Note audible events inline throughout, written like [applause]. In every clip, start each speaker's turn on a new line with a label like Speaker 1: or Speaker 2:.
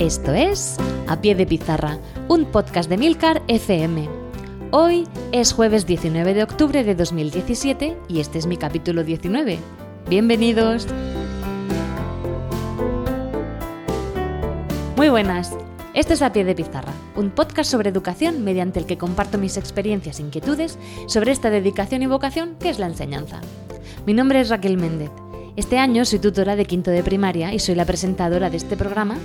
Speaker 1: Esto es A Pie de Pizarra, un podcast de Milcar FM. Hoy es jueves 19 de octubre de 2017 y este es mi capítulo 19. Bienvenidos. Muy buenas. Esto es A Pie de Pizarra, un podcast sobre educación mediante el que comparto mis experiencias e inquietudes sobre esta dedicación y vocación que es la enseñanza. Mi nombre es Raquel Méndez. Este año soy tutora de quinto de primaria y soy la presentadora de este programa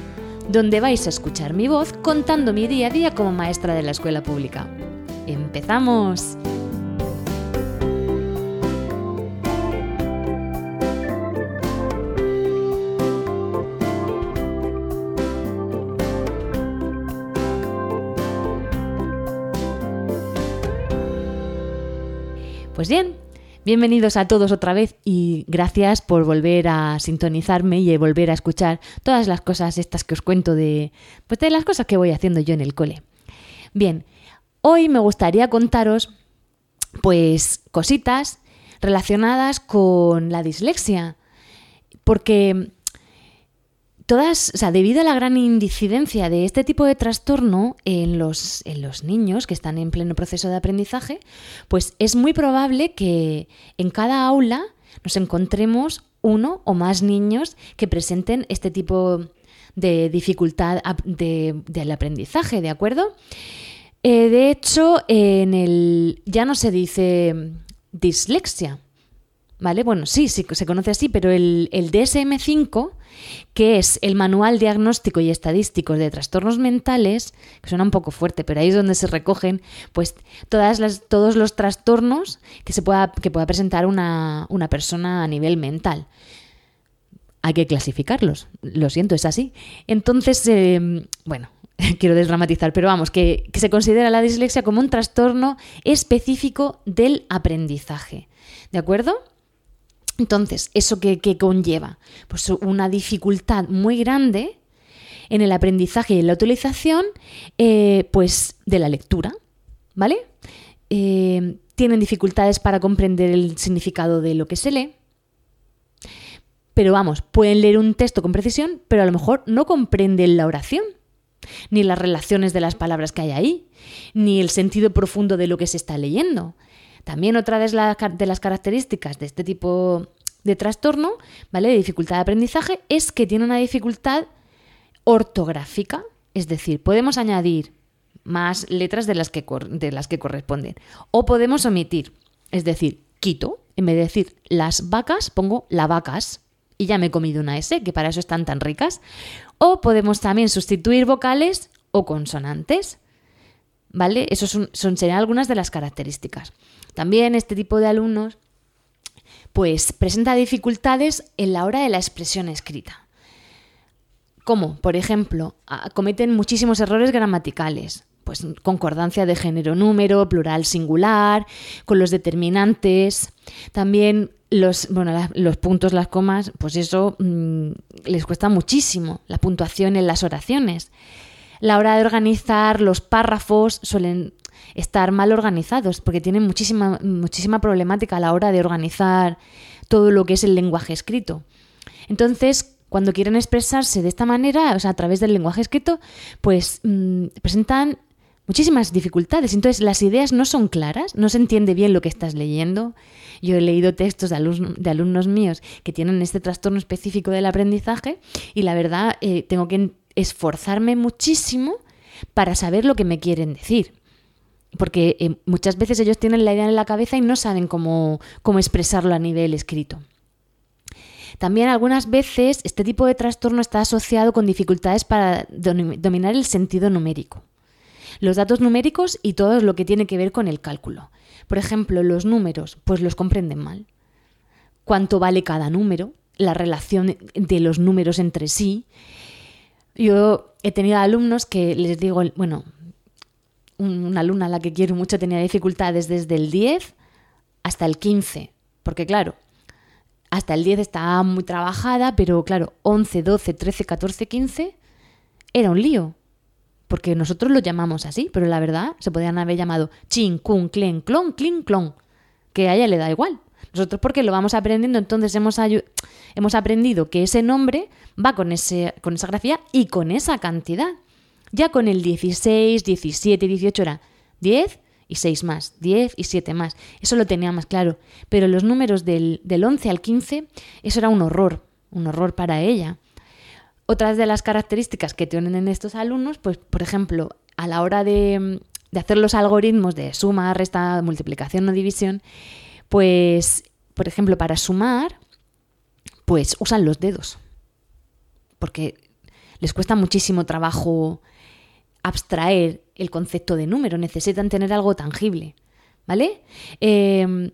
Speaker 1: donde vais a escuchar mi voz contando mi día a día como maestra de la escuela pública. ¡Empezamos! Pues bien, Bienvenidos a todos otra vez y gracias por volver a sintonizarme y volver a escuchar todas las cosas estas que os cuento de, pues de las cosas que voy haciendo yo en el cole. Bien, hoy me gustaría contaros pues cositas relacionadas con la dislexia, porque todas, o sea, debido a la gran incidencia de este tipo de trastorno en los, en los niños que están en pleno proceso de aprendizaje, pues es muy probable que en cada aula nos encontremos uno o más niños que presenten este tipo de dificultad del aprendizaje, ¿de acuerdo? Eh, de hecho, en el ya no se dice dislexia, ¿vale? Bueno, sí, sí, se conoce así, pero el, el DSM-5 que es el Manual Diagnóstico y Estadístico de Trastornos Mentales, que suena un poco fuerte, pero ahí es donde se recogen pues, todas las, todos los trastornos que, se pueda, que pueda presentar una, persona a nivel mental. Hay que clasificarlos, lo siento, es así. Entonces, em, bueno, [laughs] quiero desdramatizar, pero vamos, que, que, se considera la dislexia como un trastorno específico del aprendizaje. ¿De acuerdo? Entonces, ¿eso qué, conlleva? Pues una dificultad muy grande en el aprendizaje y en la utilización eh, pues, de la lectura, ¿vale? Eh, tienen dificultades para comprender el significado de lo que se lee, pero vamos, pueden leer un texto con precisión, pero a lo mejor no comprenden la oración, ni las relaciones de las palabras que hay ahí, ni el sentido profundo de lo que se está leyendo. También otra de las, características de este tipo de trastorno, ¿vale? De dificultad de aprendizaje, es que tiene una dificultad ortográfica, es decir, podemos añadir más letras de las que, de las que corresponden. O podemos omitir, es decir, quito, en vez de decir las vacas, pongo la vacas y ya me he comido una S, que para eso están tan ricas. O podemos también sustituir vocales o consonantes. ¿Vale? Esas son, algunas de las características. También este tipo de alumnos pues presenta dificultades en la hora de la expresión escrita. Como, por ejemplo, cometen muchísimos errores gramaticales, pues concordancia de género-número, plural singular, con los determinantes, también los, los puntos, las comas, pues eso mm, les cuesta muchísimo, la puntuación en las oraciones. La hora de organizar los párrafos suelen estar mal organizados, porque tienen muchísima, muchísima problemática a la hora de organizar todo lo que es el lenguaje escrito. Entonces, cuando quieren expresarse de esta manera, o sea, a través del lenguaje escrito, pues mm, presentan muchísimas dificultades. Entonces, las ideas no son claras, no se entiende bien lo que estás leyendo. Yo he leído textos de, alumnos, míos que tienen este trastorno específico del aprendizaje y la verdad eh, tengo que esforzarme muchísimo para saber lo que me quieren decir porque eh, muchas veces ellos tienen la idea en la cabeza y no saben cómo, cómo expresarlo a nivel escrito. También algunas veces este tipo de trastorno está asociado con dificultades para dominar el sentido numérico, los datos numéricos y todo lo que tiene que ver con el cálculo. Por ejemplo, los números, pues los comprenden mal. ¿Cuánto vale cada número? La relación de los números entre sí. Yo he tenido alumnos que les digo, bueno, una alumna a la que quiero mucho tenía dificultades desde el 10 hasta el 15, porque claro, hasta el 10 estaba muy trabajada, pero claro, 11, 12, 13, 14, 15 era un lío. Porque nosotros lo llamamos así, pero la verdad se podían haber llamado chin, cun, clen, clon, clin, clon. Que a ella le da igual. Nosotros porque lo vamos aprendiendo, entonces hemos, hemos aprendido que ese nombre va con, ese, con esa grafía y con esa cantidad. Ya con el 16, 17, 18 era 10 y 6 más, 10 y 7 más. Eso lo tenía más claro. Pero los números del, del 11 al 15, eso era un horror, un horror para ella. Otras de las características que tienen en estos alumnos, pues por ejemplo, a la hora de, de hacer los algoritmos de suma, resta, multiplicación o división, pues, por ejemplo, para sumar, pues usan los dedos. Porque les cuesta muchísimo trabajo abstraer el concepto de número, necesitan tener algo tangible, ¿vale? Em,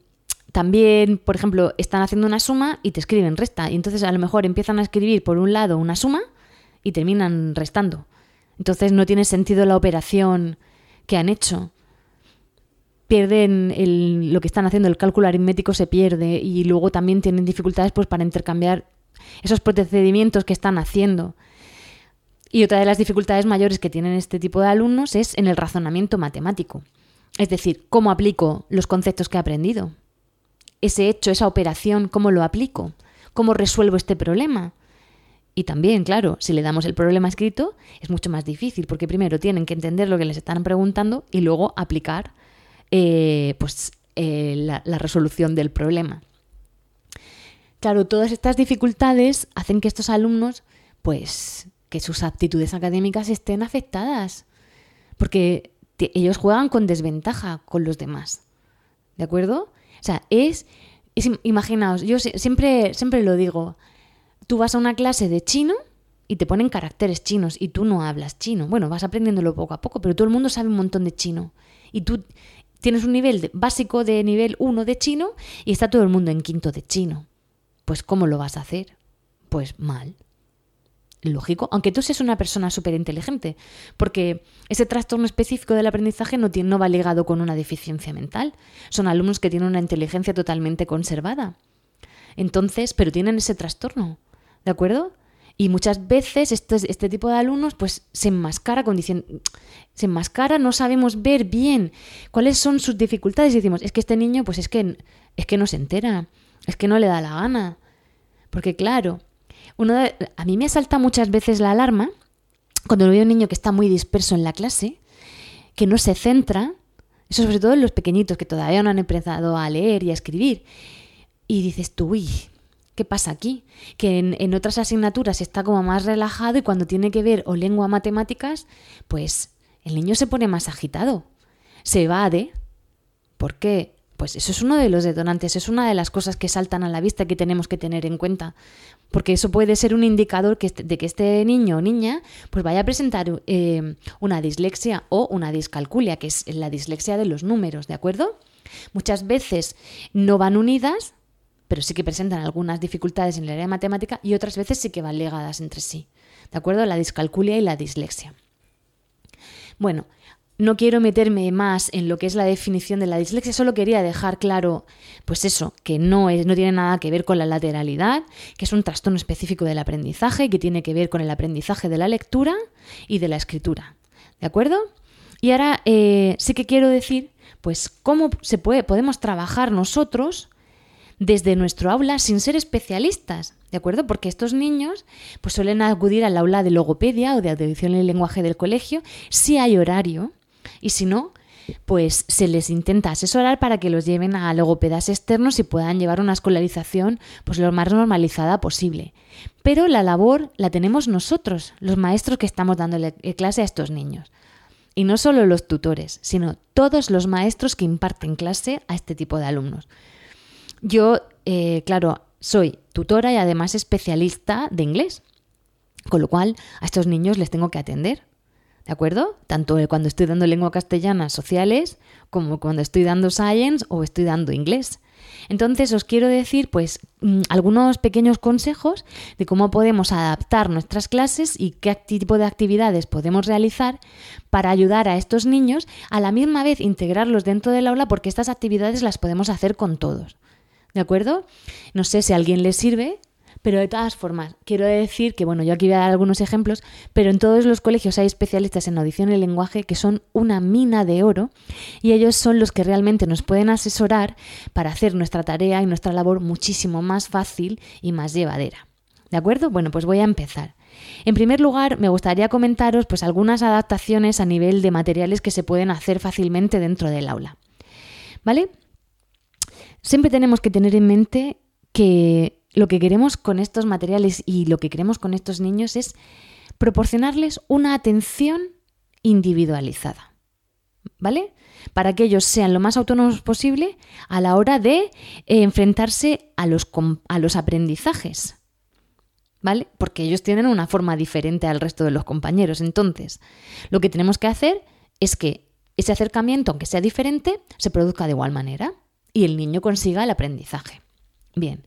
Speaker 1: también, por ejemplo, están haciendo una suma y te escriben resta, y entonces a lo mejor empiezan a escribir por un lado una suma y terminan restando. Entonces no tiene sentido la operación que han hecho. Pierden lo que están haciendo, el cálculo aritmético se pierde y luego también tienen dificultades pues, para intercambiar esos procedimientos que están haciendo. Y otra de las dificultades mayores que tienen este tipo de alumnos es en el razonamiento matemático. Es decir, ¿cómo aplico los conceptos que he aprendido? Ese hecho, esa operación, ¿cómo lo aplico? ¿Cómo resuelvo este problema? Y también, claro, si le damos el problema escrito, es mucho más difícil, porque primero tienen que entender lo que les están preguntando y luego aplicar eh, pues, eh, la, resolución del problema. Claro, todas estas dificultades hacen que estos alumnos, pues, que sus aptitudes académicas estén afectadas, porque ellos juegan con desventaja con los demás. ¿De acuerdo? O sea, es, imaginaos, yo siempre, siempre lo digo, tú vas a una clase de chino y te ponen caracteres chinos y tú no hablas chino. Bueno, vas aprendiéndolo poco a poco, pero todo el mundo sabe un montón de chino. Y tú tienes un nivel básico de nivel 1 de chino y está todo el mundo en quinto de chino. Pues ¿cómo lo vas a hacer? Pues mal lógico, aunque tú seas una persona súper inteligente, porque ese trastorno específico del aprendizaje no, tiene, va ligado con una deficiencia mental. Son alumnos que tienen una inteligencia totalmente conservada. Entonces, pero tienen ese trastorno, ¿de acuerdo? Y muchas veces este, este tipo de alumnos pues se enmascara con diciendo, se enmascara, no sabemos ver bien cuáles son sus dificultades y decimos, es que este niño pues es que, es que no se entera, es que no le da la gana. Porque claro, a mí me salta muchas veces la alarma cuando veo un niño que está muy disperso en la clase, que no se centra, eso sobre todo en los pequeñitos que todavía no han empezado a leer y a escribir. Y dices tú, uy, ¿qué pasa aquí? Que en, en otras asignaturas está como más relajado y cuando tiene que ver o lengua matemáticas, pues el niño se pone más agitado, se evade. ¿Por qué? Pues eso es uno de los detonantes, es una de las cosas que saltan a la vista que tenemos que tener en cuenta, porque eso puede ser un indicador de que este niño o niña pues vaya a presentar eh, una dislexia o una discalculia, que es la dislexia de los números, ¿de acuerdo? Muchas veces no van unidas, pero sí que presentan algunas dificultades en el área de matemática y otras veces sí que van ligadas entre sí, ¿de acuerdo? La discalculia y la dislexia. Bueno, no quiero meterme más en lo que es la definición de la dislexia, solo quería dejar claro, pues eso, que no, no tiene nada que ver con la lateralidad, que es un trastorno específico del aprendizaje, que tiene que ver con el aprendizaje de la lectura y de la escritura. ¿De acuerdo? Y ahora eh, sí que quiero decir, pues, cómo se puede, podemos trabajar nosotros desde nuestro aula sin ser especialistas, ¿de acuerdo? Porque estos niños pues suelen acudir al aula de logopedia o de audición y lenguaje del colegio si hay horario, y si no, pues se les intenta asesorar para que los lleven a logopedas externos y puedan llevar una escolarización pues lo más normalizada posible. Pero la labor la tenemos nosotros, los maestros que estamos dándole clase a estos niños. Y no solo los tutores, sino todos los maestros que imparten clase a este tipo de alumnos. Yo, eh, claro, soy tutora y además especialista de inglés, con lo cual a estos niños les tengo que atender ¿De acuerdo? Tanto cuando estoy dando lengua castellana sociales como cuando estoy dando science o estoy dando inglés. Entonces os quiero decir pues mm, algunos pequeños consejos de cómo podemos adaptar nuestras clases y qué tipo de actividades podemos realizar para ayudar a estos niños a la misma vez integrarlos dentro del aula porque estas actividades las podemos hacer con todos. ¿De acuerdo? No sé si a alguien le sirve, pero de todas formas, quiero decir que, bueno, yo aquí voy a dar algunos ejemplos, pero en todos los colegios hay especialistas en audición y lenguaje que son una mina de oro y ellos son los que realmente nos pueden asesorar para hacer nuestra tarea y nuestra labor muchísimo más fácil y más llevadera. ¿De acuerdo? Bueno, pues voy a empezar. En primer lugar, me gustaría comentaros pues algunas adaptaciones a nivel de materiales que se pueden hacer fácilmente dentro del aula. ¿Vale? Siempre tenemos que tener en mente que lo que queremos con estos materiales y lo que queremos con estos niños es proporcionarles una atención individualizada. ¿Vale? Para que ellos sean lo más autónomos posible a la hora de eh, enfrentarse a los, a los aprendizajes. ¿Vale? Porque ellos tienen una forma diferente al resto de los compañeros. Entonces, lo que tenemos que hacer es que ese acercamiento, aunque sea diferente, se produzca de igual manera y el niño consiga el aprendizaje. Bien,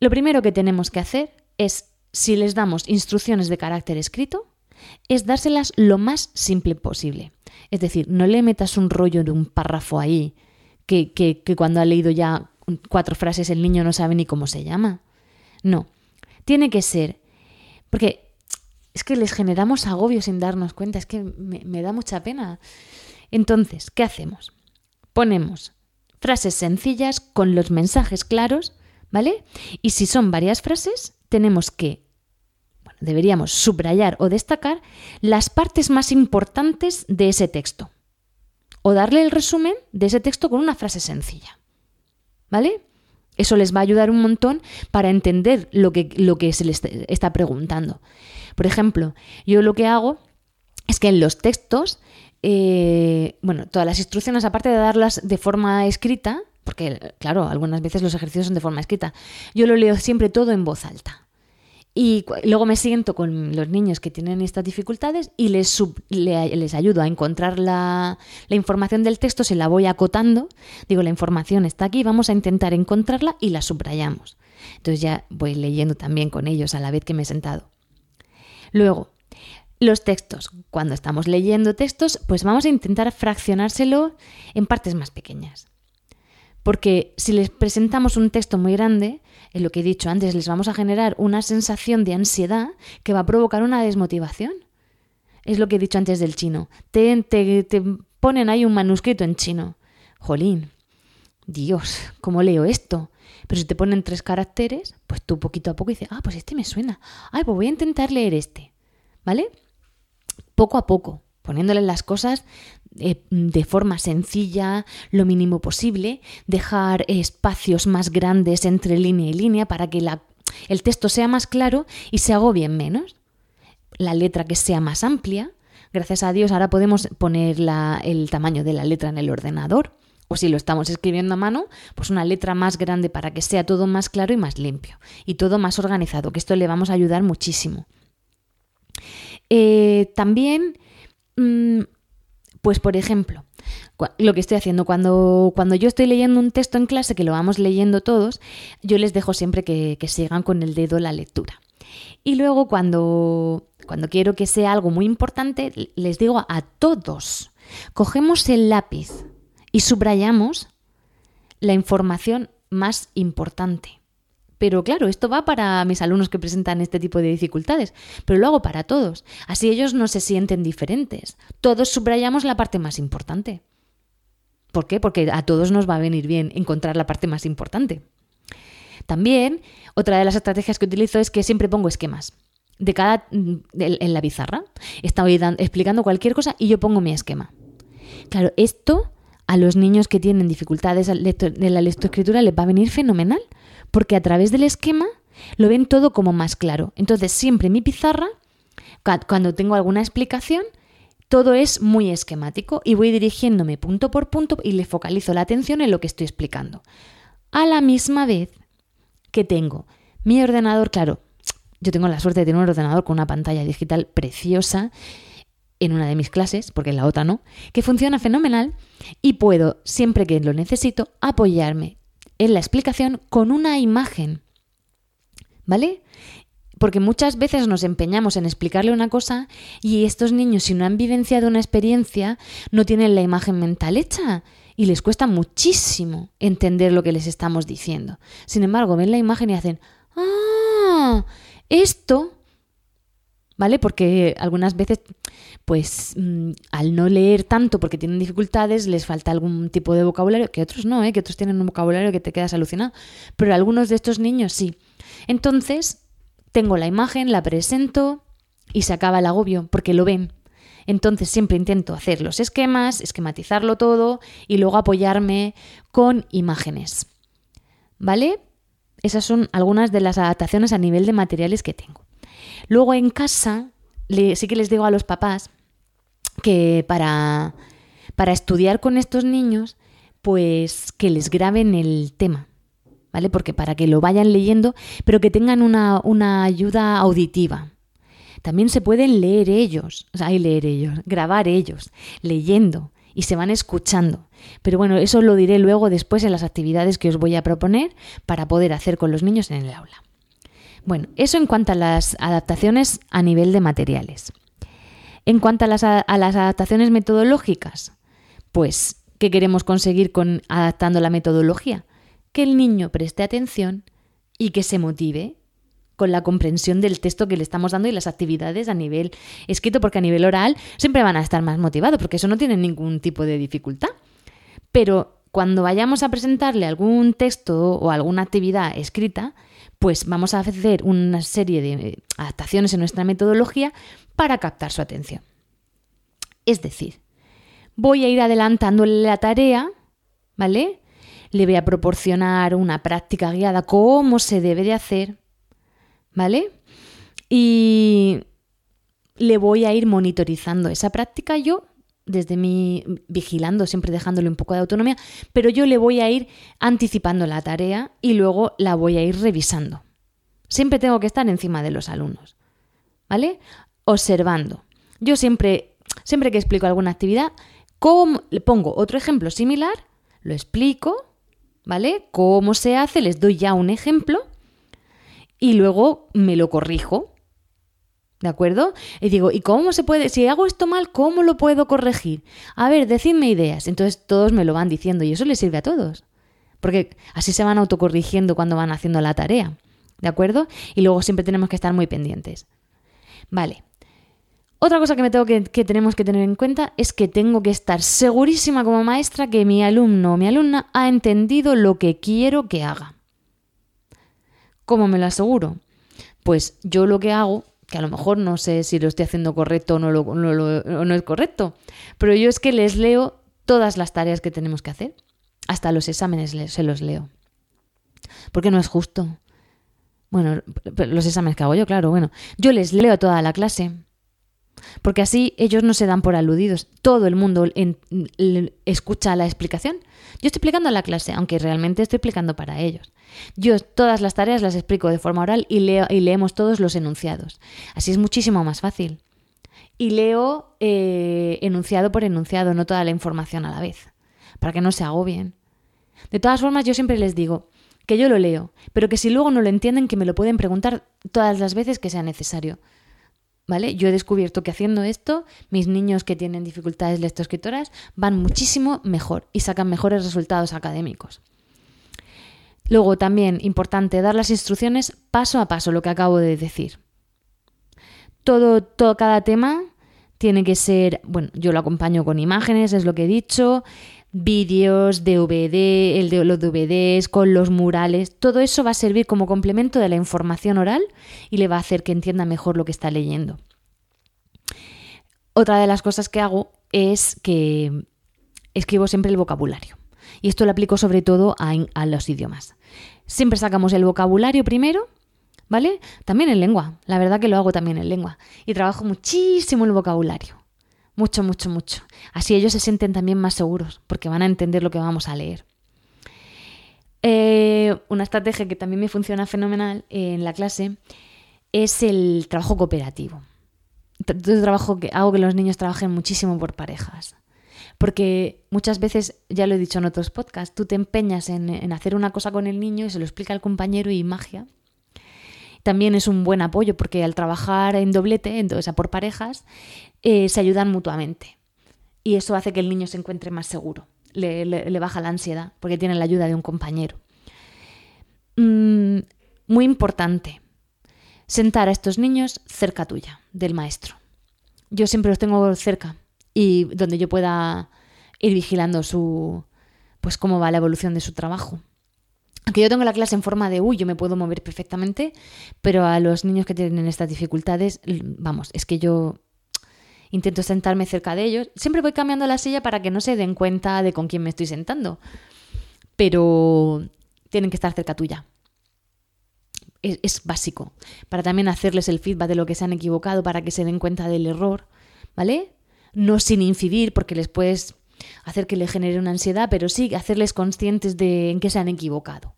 Speaker 1: lo primero que tenemos que hacer es, si les damos instrucciones de carácter escrito, es dárselas lo más simple posible. Es decir, no le metas un rollo de un párrafo ahí que, que, cuando ha leído ya cuatro frases el niño no sabe ni cómo se llama. No, tiene que ser, porque es que les generamos agobio sin darnos cuenta, es que me da mucha pena. Entonces, ¿qué hacemos? Ponemos frases sencillas con los mensajes claros ¿vale? Y si son varias frases, tenemos que, bueno, deberíamos subrayar o destacar las partes más importantes de ese texto. O darle el resumen de ese texto con una frase sencilla. ¿Vale? Eso les va a ayudar un montón para entender lo que, lo que se les está preguntando. Por ejemplo, yo lo que hago es que en los textos, eh, bueno, todas las instrucciones, aparte de darlas de forma escrita, porque claro, algunas veces los ejercicios son de forma escrita. Yo lo leo siempre todo en voz alta. Y luego me siento con los niños que tienen estas dificultades y les, les ayudo a encontrar la, la, información del texto, se la voy acotando. Digo, la información está aquí, vamos a intentar encontrarla y la subrayamos. Entonces ya voy leyendo también con ellos a la vez que me he sentado. Luego, los textos. Cuando estamos leyendo textos, pues vamos a intentar fraccionárselo en partes más pequeñas. Porque si les presentamos un texto muy grande, en lo que he dicho antes, les vamos a generar una sensación de ansiedad que va a provocar una desmotivación. Es lo que he dicho antes del chino. Te, te, te ponen ahí un manuscrito en chino. Jolín, Dios, ¿cómo leo esto? Pero si te ponen tres caracteres, pues tú poquito a poco dices, ah, pues este me suena. Ay, pues voy a intentar leer este. ¿Vale? Poco a poco, poniéndole las cosas eh, de forma sencilla, lo mínimo posible, dejar espacios más grandes entre línea y línea para que el texto sea más claro y se agobien menos. La letra que sea más amplia. Gracias a Dios ahora podemos poner el tamaño de la letra en el ordenador. O si lo estamos escribiendo a mano, pues una letra más grande para que sea todo más claro y más limpio. Y todo más organizado, que esto le vamos a ayudar muchísimo. Eh, también mm, pues por ejemplo, lo que estoy haciendo cuando, cuando yo estoy leyendo un texto en clase, que lo vamos leyendo todos, yo les dejo siempre que, sigan con el dedo la lectura. Y luego cuando, cuando quiero que sea algo muy importante, les digo a todos, cogemos el lápiz y subrayamos la información más importante. Pero claro, esto va para mis alumnos que presentan este tipo de dificultades, pero lo hago para todos. Así ellos no se sienten diferentes. Todos subrayamos la parte más importante. ¿Por qué? Porque a todos nos va a venir bien encontrar la parte más importante. También, otra de las estrategias que utilizo es que siempre pongo esquemas. De cada en la pizarra. Estoy explicando cualquier cosa y yo pongo mi esquema. Claro, esto a los niños que tienen dificultades de la lectoescritura les va a venir fenomenal, porque a través del esquema lo ven todo como más claro. Entonces, siempre mi pizarra, cuando tengo alguna explicación, todo es muy esquemático y voy dirigiéndome punto por punto y le focalizo la atención en lo que estoy explicando. A la misma vez que tengo mi ordenador, claro, yo tengo la suerte de tener un ordenador con una pantalla digital preciosa en una de mis clases, porque en la otra no, que funciona fenomenal y puedo, siempre que lo necesito, apoyarme en la explicación con una imagen. ¿Vale? Porque muchas veces nos empeñamos en explicarle una cosa y estos niños, si no han vivenciado una experiencia, no tienen la imagen mental hecha y les cuesta muchísimo entender lo que les estamos diciendo. Sin embargo, ven la imagen y hacen, ah, esto ¿vale? Porque algunas veces, pues mm, al no leer tanto porque tienen dificultades, les falta algún tipo de vocabulario, que otros no, ¿eh? que otros tienen un vocabulario que te quedas alucinado, pero algunos de estos niños sí. Entonces, tengo la imagen, la presento y se acaba el agobio, porque lo ven. Entonces siempre intento hacer los esquemas, esquematizarlo todo y luego apoyarme con imágenes. ¿Vale? Esas son algunas de las adaptaciones a nivel de materiales que tengo. Luego en casa sí que les digo a los papás que para, para estudiar con estos niños, pues que les graben el tema. ¿Vale? Porque para que lo vayan leyendo, pero que tengan una, una ayuda auditiva. También se pueden leer ellos, o sea, leer ellos, grabar ellos, leyendo y se van escuchando. Pero bueno, eso lo diré luego después en las actividades que os voy a proponer para poder hacer con los niños en el aula. Bueno, eso en cuanto a las adaptaciones a nivel de materiales. En cuanto a las, adaptaciones metodológicas, pues, ¿qué queremos conseguir con adaptando la metodología? Que el niño preste atención y que se motive con la comprensión del texto que le estamos dando y las actividades a nivel escrito, porque a nivel oral siempre van a estar más motivados, porque eso no tiene ningún tipo de dificultad. Pero cuando vayamos a presentarle algún texto o alguna actividad escrita, pues vamos a hacer una serie de adaptaciones en nuestra metodología para captar su atención. Es decir, voy a ir adelantándole la tarea, ¿vale? Le voy a proporcionar una práctica guiada, cómo se debe de hacer, ¿vale? Y le voy a ir monitorizando esa práctica yo desde mí vigilando, siempre dejándole un poco de autonomía, pero yo le voy a ir anticipando la tarea y luego la voy a ir revisando. Siempre tengo que estar encima de los alumnos, ¿vale? Observando. Yo siempre, siempre que explico alguna actividad, le pongo otro ejemplo similar, lo explico, ¿vale? Cómo se hace, les doy ya un ejemplo y luego me lo corrijo ¿De acuerdo? Y digo, ¿y cómo se puede? Si hago esto mal, ¿cómo lo puedo corregir? A ver, decidme ideas. Entonces todos me lo van diciendo y eso les sirve a todos. Porque así se van autocorrigiendo cuando van haciendo la tarea. ¿De acuerdo? Y luego siempre tenemos que estar muy pendientes. Vale. Otra cosa que, me tengo que, que tenemos que tener en cuenta es que tengo que estar segurísima como maestra que mi alumno o mi alumna ha entendido lo que quiero que haga. ¿Cómo me lo aseguro? Pues yo lo que hago que a lo mejor no sé si lo estoy haciendo correcto o no, es correcto, pero yo es que les leo todas las tareas que tenemos que hacer, hasta los exámenes se los leo. Porque no es justo. Bueno, los exámenes que hago yo, claro, bueno, yo les leo toda la clase, porque así ellos no se dan por aludidos. Todo el mundo escucha la explicación. Yo estoy explicando la clase, aunque realmente estoy explicando para ellos. Yo todas las tareas las explico de forma oral y leemos todos los enunciados. Así es muchísimo más fácil. Y leo eh, enunciado por enunciado, no toda la información a la vez, para que no se agobien. De todas formas, yo siempre les digo que yo lo leo, pero que si luego no lo entienden, que me lo pueden preguntar todas las veces que sea necesario. Yo he descubierto que haciendo esto, mis niños que tienen dificultades lectoescritoras van muchísimo mejor y sacan mejores resultados académicos. Luego también importante dar las instrucciones paso a paso, lo que acabo de decir. Todo, todo cada tema tiene que ser, bueno, yo lo acompaño con imágenes, es lo que he dicho, vídeos, DVD, el de los DVDs, con los murales, todo eso va a servir como complemento de la información oral y le va a hacer que entienda mejor lo que está leyendo. Otra de las cosas que hago es que escribo siempre el vocabulario. Y esto lo aplico sobre todo a los idiomas. Siempre sacamos el vocabulario primero, ¿vale? También en lengua, la verdad que lo hago también en lengua. Y trabajo muchísimo el vocabulario. Mucho, mucho, mucho. Así ellos se sienten también más seguros, porque van a entender lo que vamos a leer. Eh, una estrategia que también me funciona fenomenal en la clase es el trabajo cooperativo. trabajo que hago que los niños trabajen muchísimo por parejas. Porque muchas veces, ya lo he dicho en otros podcasts, tú te empeñas en, hacer una cosa con el niño y se lo explica al compañero y magia. También es un buen apoyo porque al trabajar en doblete, entonces por parejas, eh, se ayudan mutuamente. Y eso hace que el niño se encuentre más seguro. Le, baja la ansiedad porque tiene la ayuda de un compañero. Mm, muy importante, sentar a estos niños cerca tuya, del maestro. Yo siempre los tengo cerca y donde yo pueda ir vigilando su pues cómo va la evolución de su trabajo. Aunque yo tengo la clase en forma de uy, yo me puedo mover perfectamente, pero a los niños que tienen estas dificultades, vamos, es que yo intento sentarme cerca de ellos. Siempre voy cambiando la silla para que no se den cuenta de con quién me estoy sentando. Pero tienen que estar cerca tuya es, básico, para también hacerles el feedback de lo que se han equivocado, para que se den cuenta del error, ¿vale? No sin incidir, porque les puedes hacer que le genere una ansiedad, pero sí hacerles conscientes de en qué se han equivocado,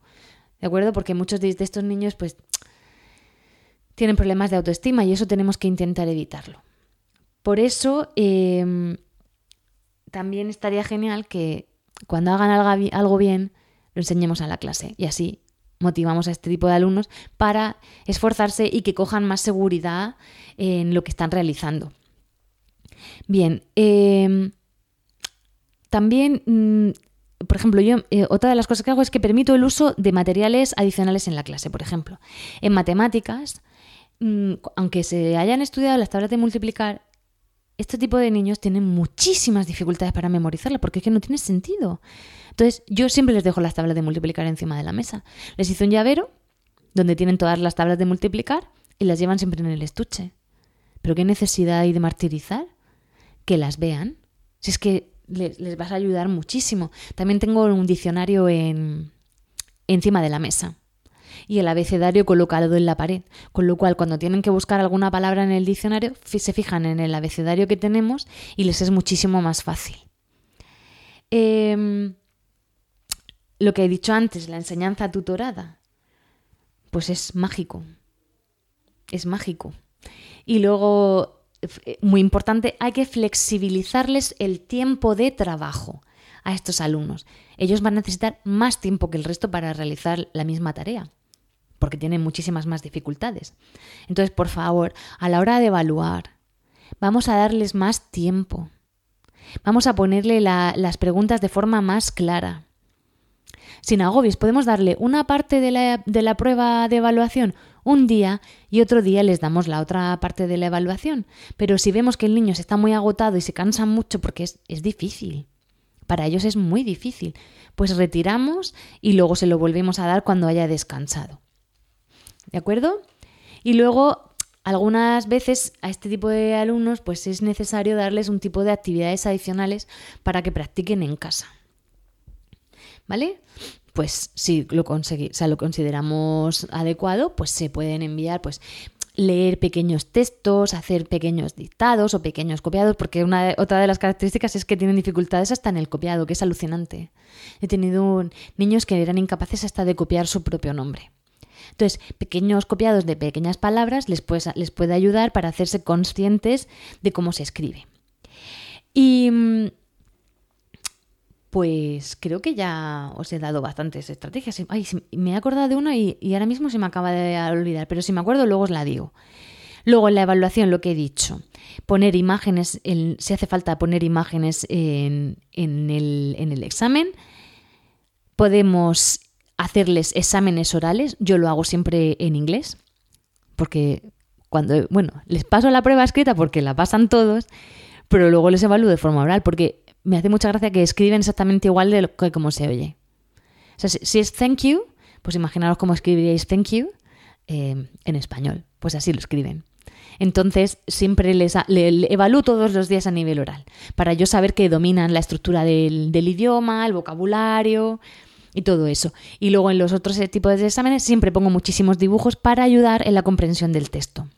Speaker 1: ¿de acuerdo? Porque muchos de estos niños, pues, tienen problemas de autoestima y eso tenemos que intentar evitarlo. Por eso, em, también estaría genial que cuando hagan algo bien, lo enseñemos a la clase y así motivamos a este tipo de alumnos para esforzarse y que cojan más seguridad en lo que están realizando. Bien, em, también, mm, por ejemplo, yo eh, otra de las cosas que hago es que permito el uso de materiales adicionales en la clase. Por ejemplo, en matemáticas, mm, aunque se hayan estudiado las tablas de multiplicar, este tipo de niños tienen muchísimas dificultades para memorizarla porque es que no tiene sentido. Entonces, yo siempre les dejo las tablas de multiplicar encima de la mesa. Les hice un llavero donde tienen todas las tablas de multiplicar y las llevan siempre en el estuche. Pero ¿qué necesidad hay de martirizar? Que las vean. Si es que les, vas a ayudar muchísimo. También tengo un diccionario en, encima de la mesa y el abecedario colocado en la pared, con lo cual cuando tienen que buscar alguna palabra en el diccionario se fijan en el abecedario que tenemos y les es muchísimo más fácil. Eh, lo que he dicho antes, la enseñanza tutorada, pues es mágico. Es mágico. Y luego, muy importante, hay que flexibilizarles el tiempo de trabajo a estos alumnos. Ellos van a necesitar más tiempo que el resto para realizar la misma tarea, porque tienen muchísimas más dificultades. Entonces, por favor, a la hora de evaluar, vamos a darles más tiempo. Vamos a ponerle las preguntas de forma más clara sin agobios. Podemos darle una parte de la, prueba de evaluación un día y otro día les damos la otra parte de la evaluación. Pero si vemos que el niño se está muy agotado y se cansa mucho porque es, es difícil, para ellos es muy difícil, pues retiramos y luego se lo volvemos a dar cuando haya descansado. ¿De acuerdo? Y luego algunas veces a este tipo de alumnos pues es necesario darles un tipo de actividades adicionales para que practiquen en casa. ¿vale? Pues si lo, lo consideramos adecuado, pues se pueden enviar, pues leer pequeños textos, hacer pequeños dictados o pequeños copiados, porque una, otra de las características es que tienen dificultades hasta en el copiado, que es alucinante. He tenido niños que eran incapaces hasta de copiar su propio nombre. Entonces, pequeños copiados de pequeñas palabras les, les puede ayudar para hacerse conscientes de cómo se escribe. Y mm, pues creo que ya os he dado bastantes estrategias. Ay, me he acordado de una y, ahora mismo se me acaba de olvidar, pero si me acuerdo luego os la digo. Luego en la evaluación lo que he dicho, poner imágenes, si hace falta poner imágenes en, el, en el examen, podemos hacerles exámenes orales, yo lo hago siempre en inglés, porque cuando, bueno, les paso la prueba escrita porque la pasan todos, pero luego les evalúo de forma oral, porque me hace mucha gracia que escriben exactamente igual de lo que como se oye. O sea, si, es thank you, pues imaginaros cómo escribiríais thank you eh, en español. Pues así lo escriben. Entonces, siempre les, evalúo todos los días a nivel oral, para yo saber que dominan la estructura del, del idioma, el vocabulario y todo eso. Y luego en los otros tipos de exámenes siempre pongo muchísimos dibujos para ayudar en la comprensión del texto.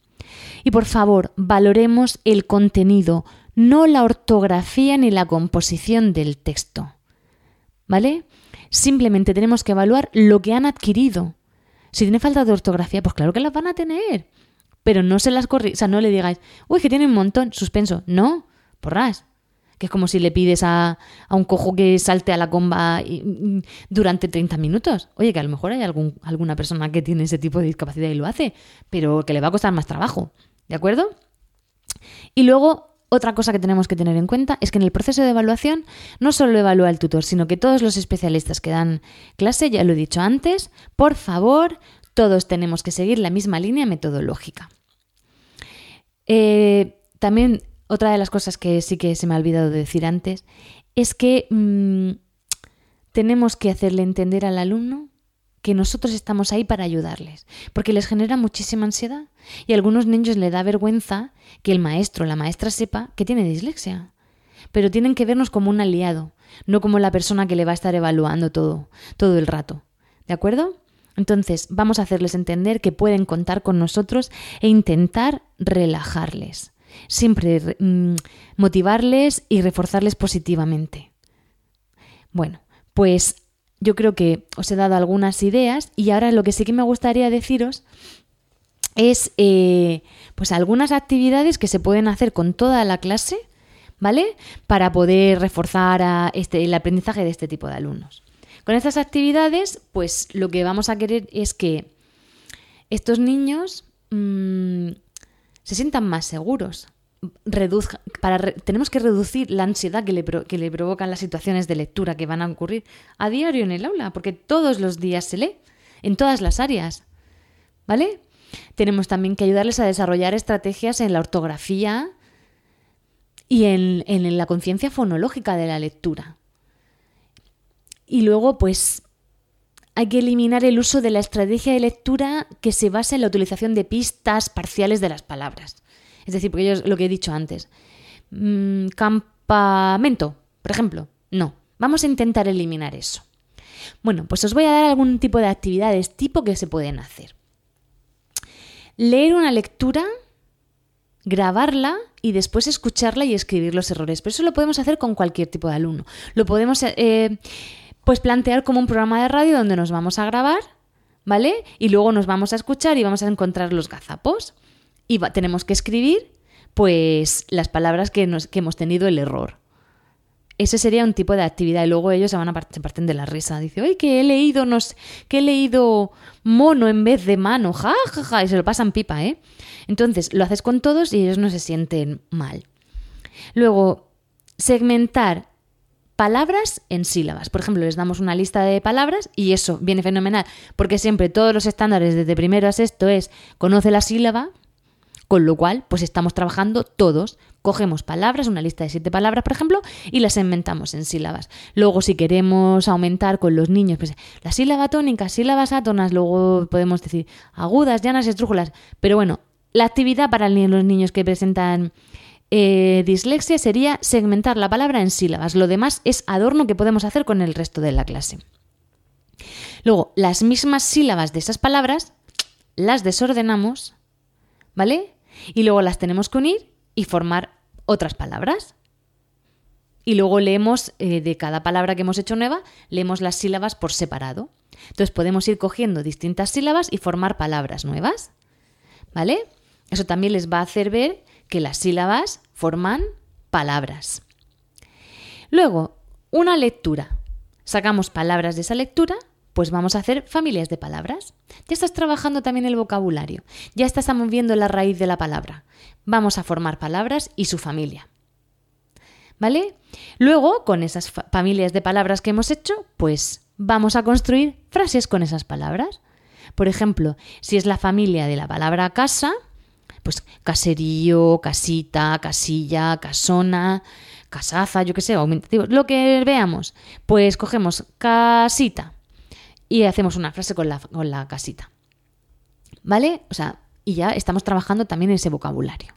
Speaker 1: Y por favor, valoremos el contenido, no la ortografía ni la composición del texto. ¿Vale? Simplemente tenemos que evaluar lo que han adquirido. Si tiene falta de ortografía, pues claro que las van a tener. pero no se las corri, o sea, no le digáis, uy, que tiene un montón, suspenso. No, porras. Que es como si le pides a, a un cojo que salte a la comba durante 30 minutos. Oye, que a lo mejor hay algún, alguna persona que tiene ese tipo de discapacidad y lo hace, pero que le va a costar más trabajo. ¿De acuerdo? Y luego, otra cosa que tenemos que tener en cuenta es que en el proceso de evaluación no solo evalúa el tutor, sino que todos los especialistas que dan clase, ya lo he dicho antes, por favor, todos tenemos que seguir la misma línea metodológica. Eh, también otra de las cosas que sí que se me ha olvidado de decir antes es que mm, tenemos que hacerle entender al alumno que nosotros estamos ahí para ayudarles, porque les genera muchísima ansiedad y a algunos niños le da vergüenza que el maestro o la maestra sepa que tiene dislexia. Pero tienen que vernos como un aliado, no como la persona que le va a estar evaluando todo, todo el rato. ¿De acuerdo? Entonces, vamos a hacerles entender que pueden contar con nosotros e intentar relajarles. Siempre mm, motivarles y reforzarles positivamente. Bueno, pues yo creo que os he dado algunas ideas y ahora lo que sí que me gustaría deciros es eh, pues algunas actividades que se pueden hacer con toda la clase, ¿vale? Para poder reforzar este, el aprendizaje de este tipo de alumnos. Con estas actividades, pues lo que vamos a querer es que estos niños mm, se sientan más seguros. Para tenemos que reducir la ansiedad que le, que le provocan las situaciones de lectura que van a ocurrir a diario en el aula, porque todos los días se lee, en todas las áreas. ¿Vale? Tenemos también que ayudarles a desarrollar estrategias en la ortografía y en la conciencia fonológica de la lectura. Y luego, pues, hay que eliminar el uso de la estrategia de lectura que se basa en la utilización de pistas parciales de las palabras. Es decir, porque yo lo que he dicho antes. Mm, campamento, por ejemplo. No. Vamos a intentar eliminar eso. Bueno, pues os voy a dar algún tipo de actividades tipo que se pueden hacer. Leer una lectura, grabarla y después escucharla y escribir los errores. Pero eso lo podemos hacer con cualquier tipo de alumno. Lo podemos eh, pues plantear como un programa de radio donde nos vamos a grabar, ¿vale? Y luego nos vamos a escuchar y vamos a encontrar los gazapos. Y tenemos que escribir, pues, las palabras que, nos, que hemos tenido el error. Ese sería un tipo de actividad y luego ellos se van a parten de la risa. Dice, oye, que he leído nos, que he leído mono en vez de mano, ja, ja, ja, y se lo pasan pipa, ¿eh? Entonces, lo haces con todos y ellos no se sienten mal. Luego, segmentar palabras en sílabas. Por ejemplo, les damos una lista de palabras y eso viene fenomenal, porque siempre todos los estándares desde primero a sexto es conoce la sílaba, con lo cual, pues estamos trabajando todos. Cogemos palabras, una lista de siete palabras, por ejemplo, y las inventamos en sílabas. Luego, si queremos aumentar con los niños, pues la sílaba tónica, sílabas átonas, luego podemos decir agudas, llanas, estrújulas. Pero bueno, la actividad para los niños que presentan eh, dislexia sería segmentar la palabra en sílabas. Lo demás es adorno que podemos hacer con el resto de la clase. Luego, las mismas sílabas de esas palabras las desordenamos, ¿vale? Y luego las tenemos que unir y formar otras palabras. Y luego leemos eh, de cada palabra que hemos hecho nueva, leemos las sílabas por separado. Entonces podemos ir cogiendo distintas sílabas y formar palabras nuevas. ¿Vale? Eso también les va a hacer ver que las sílabas forman palabras. Luego, una lectura. Sacamos palabras de esa lectura, pues vamos a hacer familias de palabras. Ya estás trabajando también el vocabulario, ya estás moviendo la raíz de la palabra. Vamos a formar palabras y su familia. ¿Vale? Luego, con esas familias de palabras que hemos hecho, pues vamos a construir frases con esas palabras. Por ejemplo, si es la familia de la palabra casa, pues caserío, casita, casilla, casona, casaza, yo qué sé, aumentativo, lo que veamos. Pues cogemos casita y hacemos una frase con la, con la casita. ¿Vale? O sea, y ya estamos trabajando también en ese vocabulario.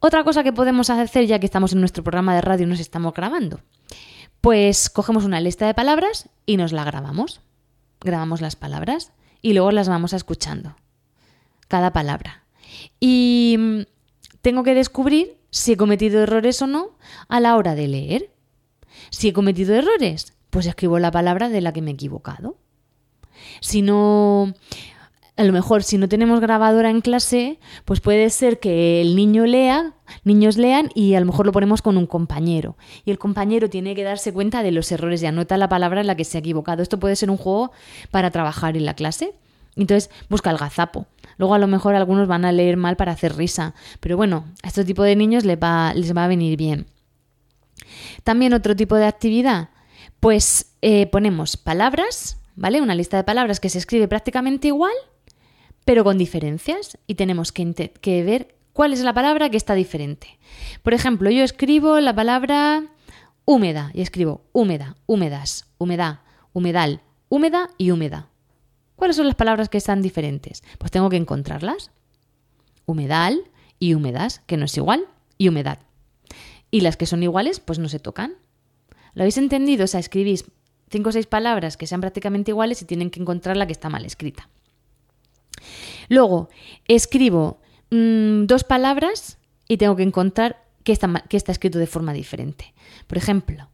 Speaker 1: Otra cosa que podemos hacer ya que estamos en nuestro programa de radio y nos estamos grabando, pues cogemos una lista de palabras y nos la grabamos. Grabamos las palabras y luego las vamos escuchando. Cada palabra. Y mm, tengo que descubrir si he cometido errores o no a la hora de leer. Si he cometido errores, pues escribo la palabra de la que me he equivocado. Si no... a lo mejor si no tenemos grabadora en clase, pues puede ser que el niño lea, niños lean y a lo mejor lo ponemos con un compañero. Y el compañero tiene que darse cuenta de los errores y anota la palabra en la que se ha equivocado. Esto puede ser un juego para trabajar en la clase. Entonces busca el gazapo. Luego a lo mejor algunos van a leer mal para hacer risa. Pero bueno, a este tipo de niños les va, les va a venir bien. También otro tipo de actividad, pues eh, ponemos palabras, ¿vale? Una lista de palabras que se escribe prácticamente igual, pero con diferencias. Y tenemos que, que ver cuál es la palabra que está diferente. Por ejemplo, yo escribo la palabra húmeda y escribo húmeda, húmedas, humedad, humedal, húmeda y húmeda. ¿Cuáles son las palabras que están diferentes? Pues tengo que encontrarlas. Humedal y húmedas, que no es igual, y humedad. Y las que son iguales, pues no se tocan. ¿Lo habéis entendido? O sea, escribís cinco o seis palabras que sean prácticamente iguales y tienen que encontrar la que está mal escrita. Luego, escribo mm, dos palabras y tengo que encontrar qué está, está, escrito de forma diferente. Por ejemplo,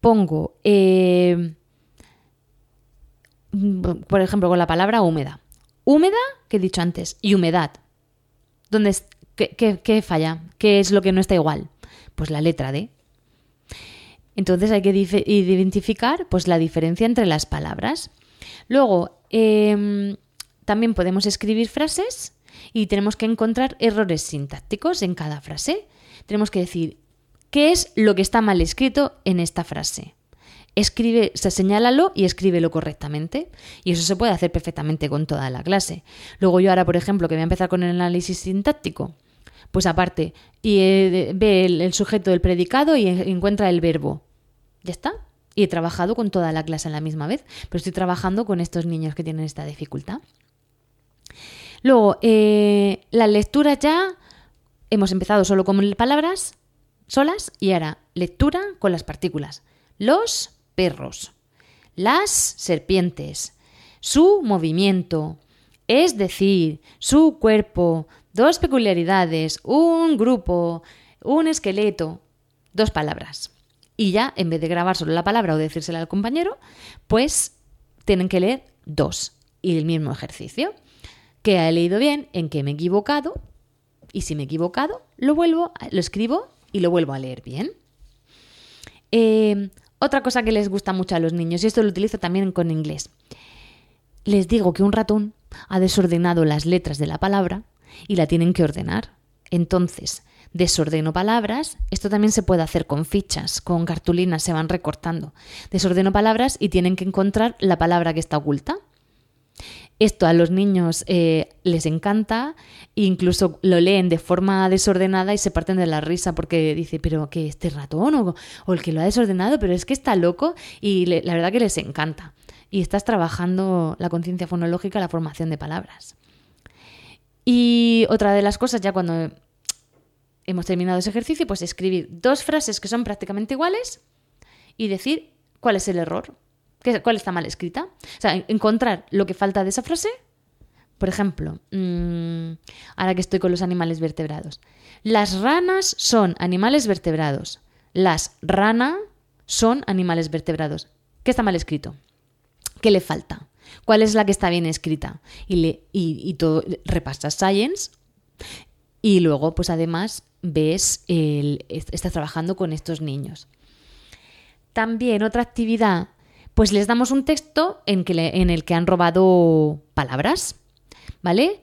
Speaker 1: pongo eh, por ejemplo, con la palabra húmeda. Húmeda, que he dicho antes, y humedad. ¿Dónde qué, falla? ¿Qué es lo que no está igual? Pues la letra D. Entonces hay que identificar pues, la diferencia entre las palabras. Luego, em, también podemos escribir frases y tenemos que encontrar errores sintácticos en cada frase. Tenemos que decir qué es lo que está mal escrito en esta frase escribe, se señálalo y escríbelo correctamente. Y eso se puede hacer perfectamente con toda la clase. Luego yo ahora, por ejemplo, que voy a empezar con el análisis sintáctico, pues aparte, y eh, ve el, sujeto del predicado y encuentra el verbo. ¿Ya está? Y he trabajado con toda la clase a la misma vez, pero estoy trabajando con estos niños que tienen esta dificultad. Luego, eh, la lectura ya hemos empezado solo con palabras solas y ahora lectura con las partículas. Los perros. Las serpientes. Su movimiento. Es decir, su cuerpo. Dos peculiaridades. Un grupo. Un esqueleto. Dos palabras. Y ya, en vez de grabar solo la palabra o decírsela al compañero, pues tienen que leer dos. Y el mismo ejercicio. Que he leído bien, en que me he equivocado. Y si me he equivocado, lo vuelvo, lo escribo y lo vuelvo a leer bien. Eh, otra cosa que les gusta mucho a los niños, y esto lo utilizo también con inglés. Les digo que un ratón ha desordenado las letras de la palabra y la tienen que ordenar. Entonces, desordeno palabras, esto también se puede hacer con fichas, con cartulinas, se van recortando. Desordeno palabras y tienen que encontrar la palabra que está oculta. Esto a los niños eh, les encanta, incluso lo leen de forma desordenada y se parten de la risa porque dice, pero que este ratón o, el que lo ha desordenado, pero es que está loco y la verdad que les encanta. Y estás trabajando la conciencia fonológica, la formación de palabras. Y otra de las cosas, ya cuando hemos terminado ese ejercicio, pues escribir dos frases que son prácticamente iguales y decir cuál es el error. ¿Cuál está mal escrita? O sea, encontrar lo que falta de esa frase. Por ejemplo, mm, ahora que estoy con los animales vertebrados. Las ranas son animales vertebrados. Las rana son animales vertebrados. ¿Qué está mal escrito? ¿Qué le falta? ¿Cuál es la que está bien escrita? Y, le, y, todo, repasas Science y luego, pues además, ves, el, estás trabajando con estos niños. También otra actividad pues les damos un texto en, que en el que han robado palabras, ¿vale?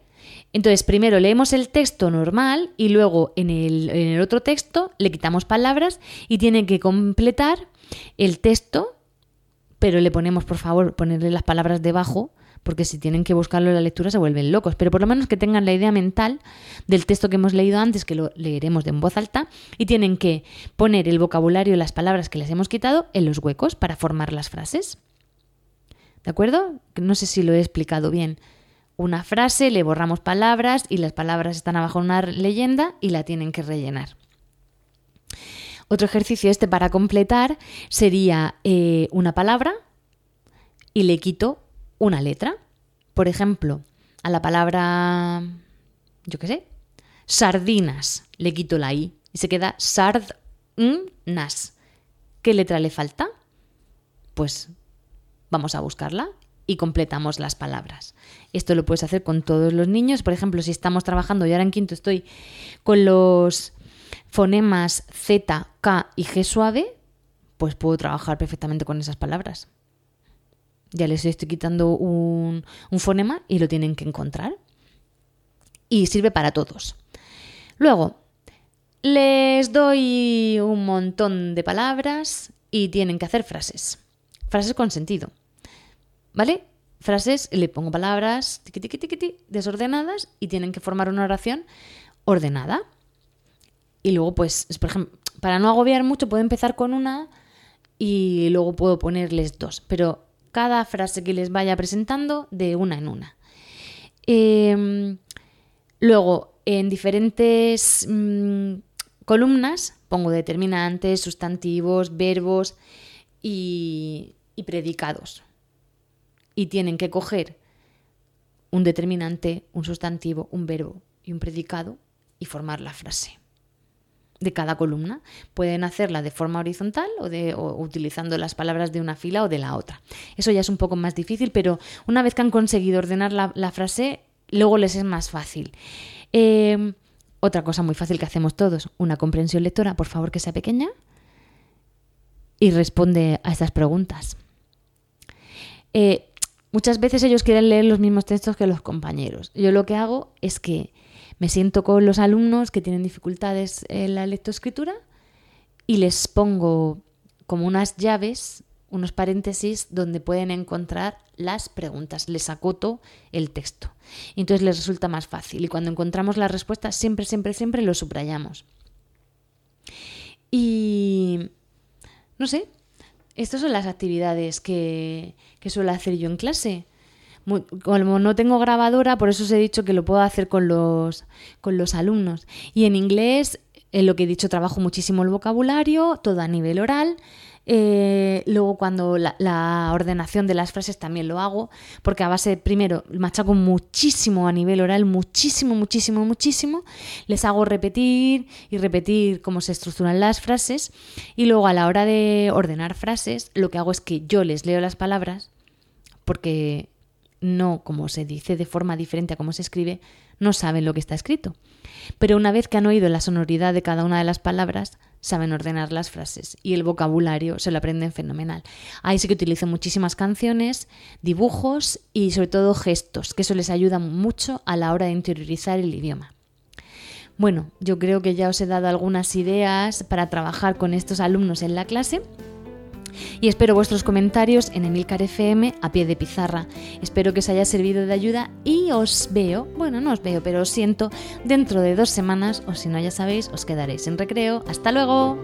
Speaker 1: Entonces, primero leemos el texto normal y luego en el, en el, otro texto le quitamos palabras y tienen que completar el texto, pero le ponemos, por favor, ponerle las palabras debajo porque si tienen que buscarlo en la lectura se vuelven locos, pero por lo menos que tengan la idea mental del texto que hemos leído antes, que lo leeremos de en voz alta, y tienen que poner el vocabulario y las palabras que les hemos quitado en los huecos para formar las frases. ¿De acuerdo? No sé si lo he explicado bien. Una frase, le borramos palabras y las palabras están abajo una leyenda y la tienen que rellenar. Otro ejercicio este para completar sería eh, una palabra y le quito una letra. Por ejemplo, a la palabra, yo qué sé, sardinas, le quito la i y se queda sardnas. ¿Qué letra le falta? Pues vamos a buscarla y completamos las palabras. Esto lo puedes hacer con todos los niños. Por ejemplo, si estamos trabajando, y ahora en quinto estoy con los fonemas Z, K y G suave, pues puedo trabajar perfectamente con esas palabras. Ya les estoy quitando un, fonema y lo tienen que encontrar. Y sirve para todos. Luego, les doy un montón de palabras y tienen que hacer frases. Frases con sentido. ¿Vale? Frases, le pongo palabras desordenadas y tienen que formar una oración ordenada. Y luego, pues, por ejemplo, para no agobiar mucho, puedo empezar con una y luego puedo ponerles dos. Pero cada frase que les vaya presentando, de una en una. Em, luego, en diferentes mm, columnas pongo determinantes, sustantivos, verbos y, predicados. Y tienen que coger un determinante, un sustantivo, un verbo y un predicado y formar la frase de cada columna. Pueden hacerla de forma horizontal o, utilizando las palabras de una fila o de la otra. Eso ya es un poco más difícil, pero una vez que han conseguido ordenar la, frase, luego les es más fácil. Eh, otra cosa muy fácil que hacemos todos, una comprensión lectora, por favor que sea pequeña, y responde a estas preguntas. Eh, muchas veces ellos quieren leer los mismos textos que los compañeros. Yo lo que hago es que me siento con los alumnos que tienen dificultades en la lectoescritura y les pongo como unas llaves, unos paréntesis donde pueden encontrar las preguntas, les acoto el texto. Entonces les resulta más fácil. Y cuando encontramos la respuesta, siempre, siempre, siempre lo subrayamos. Y no sé, estas son las actividades que, que suelo hacer yo en clase. Como no tengo grabadora, por eso os he dicho que lo puedo hacer con los, con los alumnos. Y en inglés, en lo que he dicho, trabajo muchísimo el vocabulario, todo a nivel oral. Eh, luego cuando la, ordenación de las frases también lo hago, porque a base, primero, machaco muchísimo a nivel oral, muchísimo, muchísimo, muchísimo. Les hago repetir y repetir cómo se estructuran las frases. Y luego a la hora de ordenar frases, lo que hago es que yo les leo las palabras, porque no, como se dice de forma diferente a cómo se escribe, no saben lo que está escrito. Pero una vez que han oído la sonoridad de cada una de las palabras, saben ordenar las frases y el vocabulario se lo aprenden fenomenal. Ahí sí que utilizo muchísimas canciones, dibujos y sobre todo gestos, que eso les ayuda mucho a la hora de interiorizar el idioma. Bueno, yo creo que ya os he dado algunas ideas para trabajar con estos alumnos en la clase y espero vuestros comentarios en Emilcar FM a pie de pizarra. Espero que os haya servido de ayuda y os veo, bueno, no os veo, pero os siento dentro de dos semanas o si no ya sabéis, os quedaréis en recreo. Hasta luego.